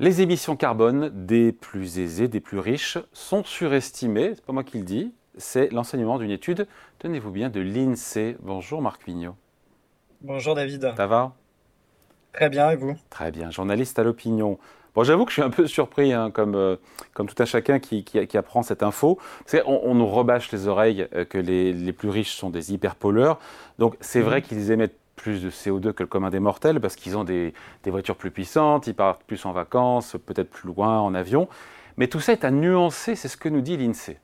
Les émissions carbone des plus aisés, des plus riches, sont surestimées. C'est pas moi qui le dis, c'est l'enseignement d'une étude, tenez-vous bien, de l'INSEE. Bonjour Marc Vignot. Bonjour David. Ça va? Très bien, et vous? Très bien, journaliste à l'opinion. Bon, j'avoue que je suis un peu surpris, hein, comme, euh, comme tout un chacun qui, qui, apprend cette info. On, on, nous rebâche les oreilles euh, que les, les, plus riches sont des hyperpollueurs. Donc, c'est vrai mhm. qu'ils émettent plus de CO2 que le commun des mortels parce qu'ils ont des, des, voitures plus puissantes, ils partent plus en vacances, peut-être plus loin en avion. Mais tout ça est à nuancer, c'est ce que nous dit l'INSEE.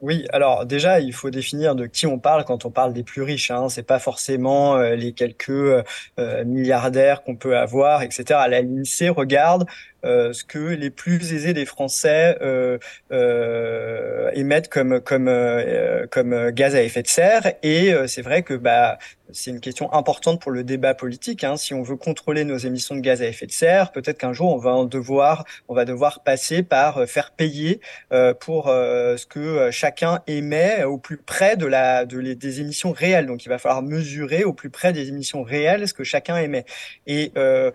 Oui, alors déjà, il faut définir de qui on parle quand on parle des plus riches. Hein. C'est pas forcément euh, les quelques euh, milliardaires qu'on peut avoir, etc. L'INSEE regarde ce que les plus aisés des Français euh, euh, émettent comme comme euh, comme gaz à effet de serre. Et c'est vrai que bah c'est une question importante pour le débat politique. Hein. Si on veut contrôler nos émissions de gaz à effet de serre, peut-être qu'un jour on va en devoir, on va devoir passer par faire payer euh, pour euh, ce que chacun émet au plus près de la de les, des émissions réelles. Donc il va falloir mesurer au plus près des émissions réelles ce que chacun émet. Et euh,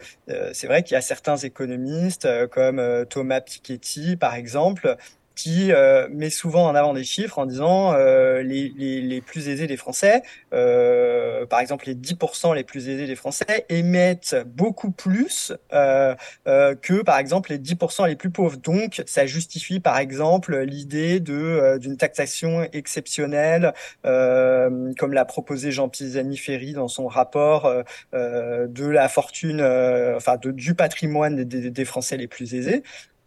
c'est vrai qu'il y a certains économistes euh, comme euh, Thomas Piketty, par exemple, qui euh, met souvent en avant des chiffres en disant euh, les, les, les, plus aisés des Français, euh, par exemple les 10% les plus aisés des Français, émettent beaucoup plus euh, euh que par exemple les 10% les plus pauvres. Donc ça justifie par exemple l'idée de euh, d'une taxation exceptionnelle, comme l'a proposé Jean Pisani-Ferry dans son rapport de la fortune, enfin de, du patrimoine des, des Français les plus aisés.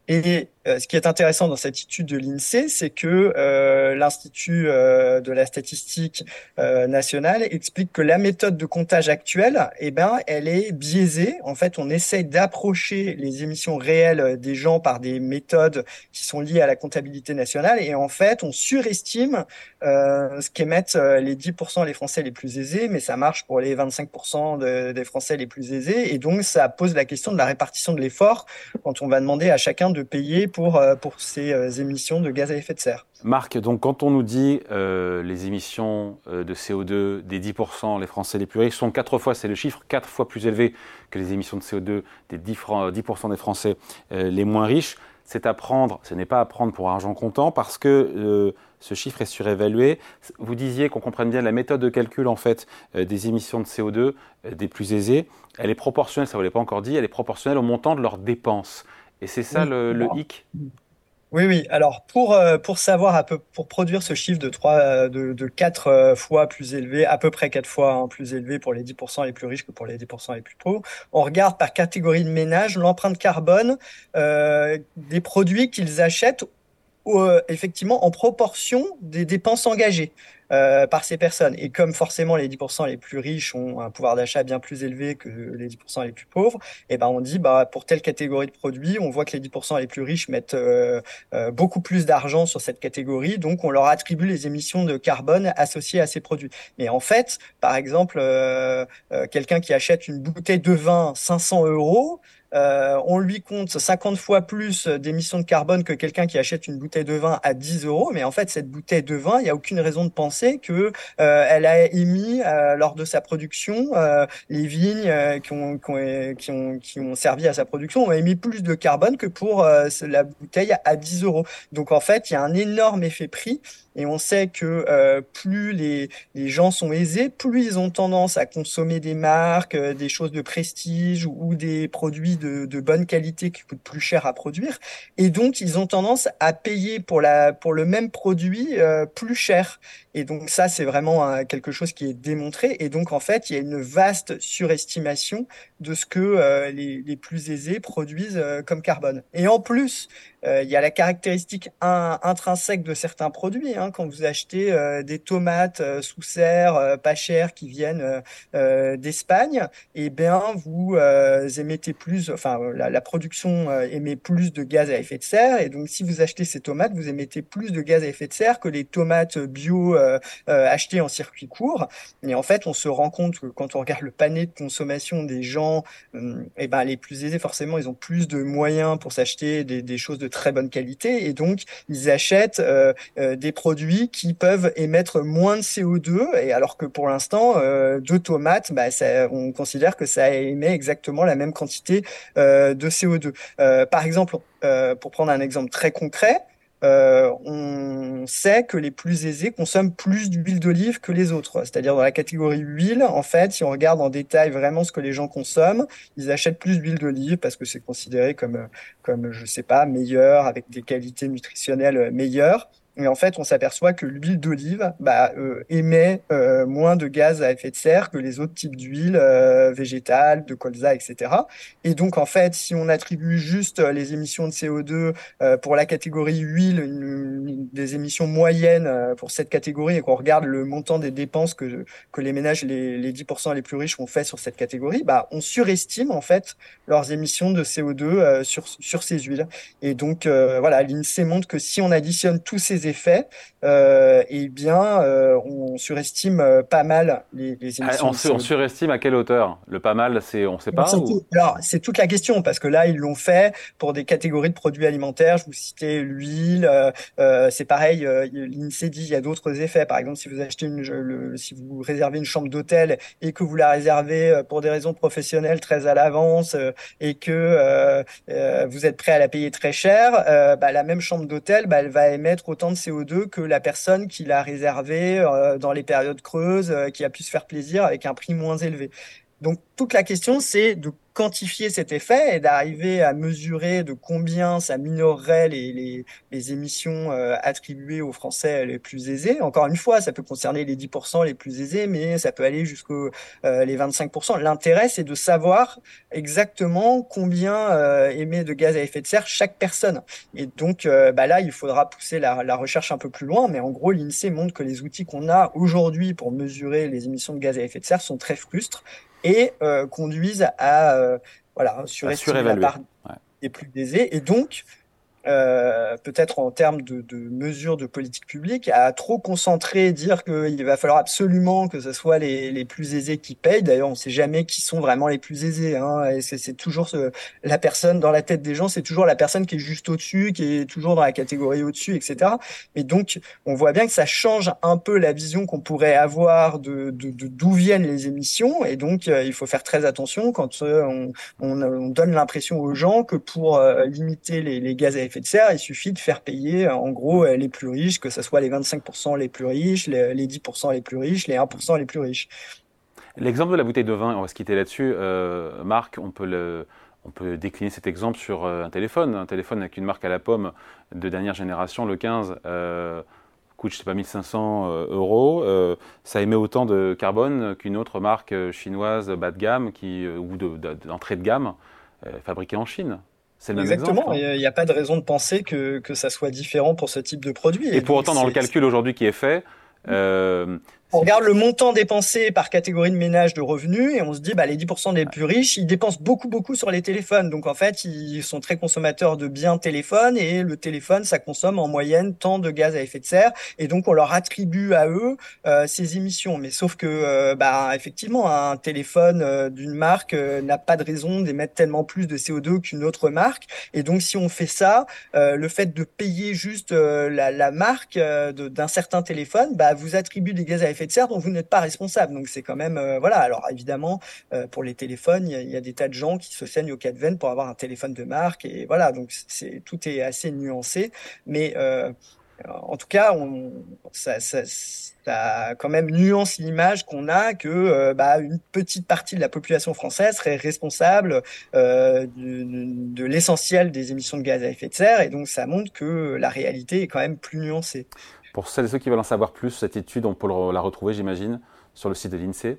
Et euh, ce qui est intéressant dans cette étude de l'INSEE, c'est que euh, l'Institut euh, de la statistique euh, nationale explique que la méthode de comptage actuelle, eh ben, elle est biaisée. En fait, on essaye d'approcher les émissions réelles des gens par des méthodes qui sont liées à la comptabilité nationale, et en fait, on surestime ce qu'émettent les 10% les Français les plus aisés, mais ça marche pour les 25% de, des Français les plus aisés, et donc ça pose la question de la répartition de l'effort quand on va demander à chacun de payer pour, euh, pour ces euh, émissions de gaz à effet de serre. Marc, donc quand on nous dit euh, les émissions de CO2 des 10%, les Français les plus riches, sont quatre fois, c'est le chiffre, quatre fois plus élevé que les émissions de CO2 des 10%, 10 des Français les moins riches, c'est à prendre, ce n'est pas à prendre pour argent comptant parce que ce chiffre est surévalué. Vous disiez qu'on comprenne bien la méthode de calcul en fait des émissions de CO2 des plus aisés. Elle est proportionnelle, ça ne vous l'avez pas encore dit, elle est proportionnelle au montant de leurs dépenses. Et c'est ça le, hic oui, oui. Alors pour euh, pour savoir un peu pour produire ce chiffre de trois euh, de, de quatre euh, fois plus élevé, à peu près quatre fois hein, plus élevé pour les 10% les plus riches que pour les 10% les plus pauvres, on regarde par catégorie de ménage l'empreinte carbone euh, des produits qu'ils achètent effectivement en proportion des dépenses engagées. Euh, par ces personnes. Et comme forcément les 10% les plus riches ont un pouvoir d'achat bien plus élevé que les 10% les plus pauvres, et eh ben on dit bah pour telle catégorie de produits, on voit que les 10% les plus riches mettent euh, euh, beaucoup plus d'argent sur cette catégorie, donc on leur attribue les émissions de carbone associées à ces produits. Mais en fait, par exemple, quelqu'un qui achète une bouteille de vin 500 euros, on lui compte 50 fois plus d'émissions de carbone que quelqu'un qui achète une bouteille de vin à 10 euros. Mais en fait, cette bouteille de vin, il n'y a aucune raison de penser que euh, elle a émis euh, lors de sa production les vignes qui ont, qui, ont, qui, ont, qui, ont, servi à sa production ont émis plus de carbone que pour la bouteille à 10 euros. Donc en fait, il y a un énorme effet prix et on sait que euh, plus les, les, gens sont aisés, plus ils ont tendance à consommer des marques, euh, des choses de prestige ou, des produits de, de, bonne qualité qui coûtent plus cher à produire. Et donc, ils ont tendance à payer pour, la, pour le même produit euh, plus cher. Et donc, ça, c'est vraiment quelque chose qui est démontré. Et donc, en fait, il y a une vaste surestimation de ce que euh, les, plus aisés produisent comme carbone. Et en plus, il y a la caractéristique intrinsèque de certains produits. Hein, quand vous achetez euh, des tomates euh, sous serre euh, pas chères qui viennent d'Espagne, eh bien vous émettez plus, enfin la, la production émet plus de gaz à effet de serre, et donc si vous achetez ces tomates, vous émettez plus de gaz à effet de serre que les tomates bio achetées en circuit court. Et en fait, on se rend compte que quand on regarde le panier de consommation des gens forcément, eh ben, les plus aisés, forcément, ils ont plus de moyens pour s'acheter des, choses de très bonne qualité et donc ils achètent des produits qui peuvent émettre moins de CO2 et alors que pour l'instant, deux tomates, bah, on considère que ça émet exactement la même quantité de CO2. par exemple, pour prendre un exemple très concret, euh, on sait que les plus aisés consomment plus d'huile d'olive que les autres. C'est-à-dire dans la catégorie huile, en fait, si on regarde en détail vraiment ce que les gens consomment, ils achètent plus d'huile d'olive parce que c'est considéré comme, comme, je sais pas, meilleur, avec des qualités nutritionnelles meilleures. Et en fait, on s'aperçoit que l'huile d'olive bah, euh, émet euh, moins de gaz à effet de serre que les autres types d'huile euh, végétales, de colza, etc. Et donc, en fait, si on attribue juste les émissions de CO2 euh, pour la catégorie huile, une, des émissions moyennes euh, pour cette catégorie, et qu'on regarde le montant des dépenses que, que les ménages, les, les 10% les plus riches ont fait sur cette catégorie, bah, on surestime en fait leurs émissions de CO2 sur, sur ces huiles. Et donc, voilà, l'INSEE montre que si on additionne tous ces effets, euh, eh bien, euh, on surestime euh, pas mal les, les ah, émissions. on, surestime à quelle hauteur? Le pas mal, c'est on sait pas. Alors, c'est toute la question parce que là, ils l'ont fait pour des catégories de produits alimentaires. Je vous citais l'huile. Euh, c'est pareil. L'Insee dit il y a d'autres effets. Par exemple, si vous achetez une, le, si vous réservez une chambre d'hôtel et que vous la réservez pour des raisons professionnelles très à l'avance et que vous êtes prêt à la payer très cher, bah, la même chambre d'hôtel, bah, elle va émettre autant de CO2 que la personne qui l'a réservé euh, dans les périodes creuses, euh, qui a pu se faire plaisir avec un prix moins élevé. Donc toute la question, c'est de quantifier cet effet et d'arriver à mesurer de combien ça minorerait les, les, les émissions euh, attribuées aux Français les plus aisés. Encore une fois, ça peut concerner les 10% les plus aisés, mais ça peut aller jusqu'aux euh, les 25%. L'intérêt, c'est de savoir exactement combien euh, émet de gaz à effet de serre chaque personne. Et donc euh, bah là, il faudra pousser la, la recherche un peu plus loin, mais en gros, l'INSEE montre que les outils qu'on a aujourd'hui pour mesurer les émissions de gaz à effet de serre sont très frustres et euh, conduisent à euh, voilà, surestimer la part des plus aisés. Et donc, euh, peut-être en termes de, de, mesures de politique publique, à trop concentrer, dire qu'il va falloir absolument que ce soit les, les plus aisés qui payent. D'ailleurs, on ne sait jamais qui sont vraiment les plus aisés. Hein, et c'est toujours ce, la personne dans la tête des gens, c'est toujours la personne qui est juste au-dessus, qui est toujours dans la catégorie au-dessus, etc. Et donc, on voit bien que ça change un peu la vision qu'on pourrait avoir de d'où viennent les émissions. Et donc, euh, il faut faire très attention quand euh, on, on, on, donne l'impression aux gens que pour limiter les, les gaz à effet il suffit de faire payer en gros euh, les plus riches, que ce soit les 25% les plus riches, les, 10% les plus riches, les 1% les plus riches. L'exemple de la bouteille de vin, on va se quitter là-dessus. Euh, Marc, on peut, on peut décliner cet exemple sur euh, un téléphone. Un téléphone avec une marque à la pomme de dernière génération, le 15, coûte, je sais pas, 1500 euros. ça émet autant de carbone qu'une autre marque chinoise bas de gamme qui, ou d'entrée de, de, gamme fabriquée en Chine. Exactement, il n'y a pas de raison de penser que, que ça soit différent pour ce type de produit. Et, pour autant, dans le calcul aujourd'hui qui est fait, euh, on regarde le montant dépensé par catégorie de ménage de revenus et on se dit bah les 10% des plus riches ils dépensent beaucoup beaucoup sur les téléphones. Donc en fait ils sont très consommateurs de biens téléphones et le téléphone ça consomme en moyenne tant de gaz à effet de serre et donc on leur attribue à eux euh, ces émissions. Mais sauf que euh, bah effectivement un téléphone euh, d'une marque euh, n'a pas de raison d'émettre tellement plus de CO2 qu'une autre marque. Et donc si on fait ça le fait de payer juste la, la, marque d'un certain téléphone bah vous attribue des gaz à effet de serre dont vous n'êtes pas responsable. Donc c'est quand même euh, voilà. Alors évidemment, euh, pour les téléphones, il y, a des tas de gens qui se saignent au cas de veine pour avoir un téléphone de marque et voilà. Donc c'est tout est assez nuancé, mais euh, en tout cas, on, ça, quand même nuance l'image qu'on a que bah, une petite partie de la population française serait responsable euh, de, de l'essentiel des émissions de gaz à effet de serre, et donc ça montre que la réalité est quand même plus nuancée. Pour celles et ceux qui veulent en savoir plus, cette étude, on peut la retrouver, j'imagine, sur le site de l'INSEE.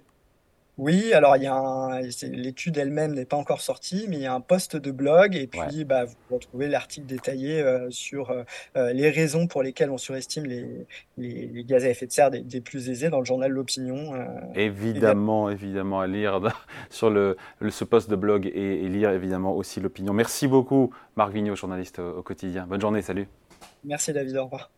Oui, alors il y a l'étude elle-même n'est pas encore sortie, mais il y a un post de blog et puis bah, vous retrouvez l'article détaillé euh, sur euh, euh, les raisons pour lesquelles on surestime les, les, gaz à effet de serre des, plus aisés dans le journal L'Opinion. évidemment, évidemment à lire sur le, ce post de blog et, et lire évidemment aussi l'Opinion. Merci beaucoup Marc Vigneault, journaliste au quotidien. Bonne journée, salut. Merci David, au revoir.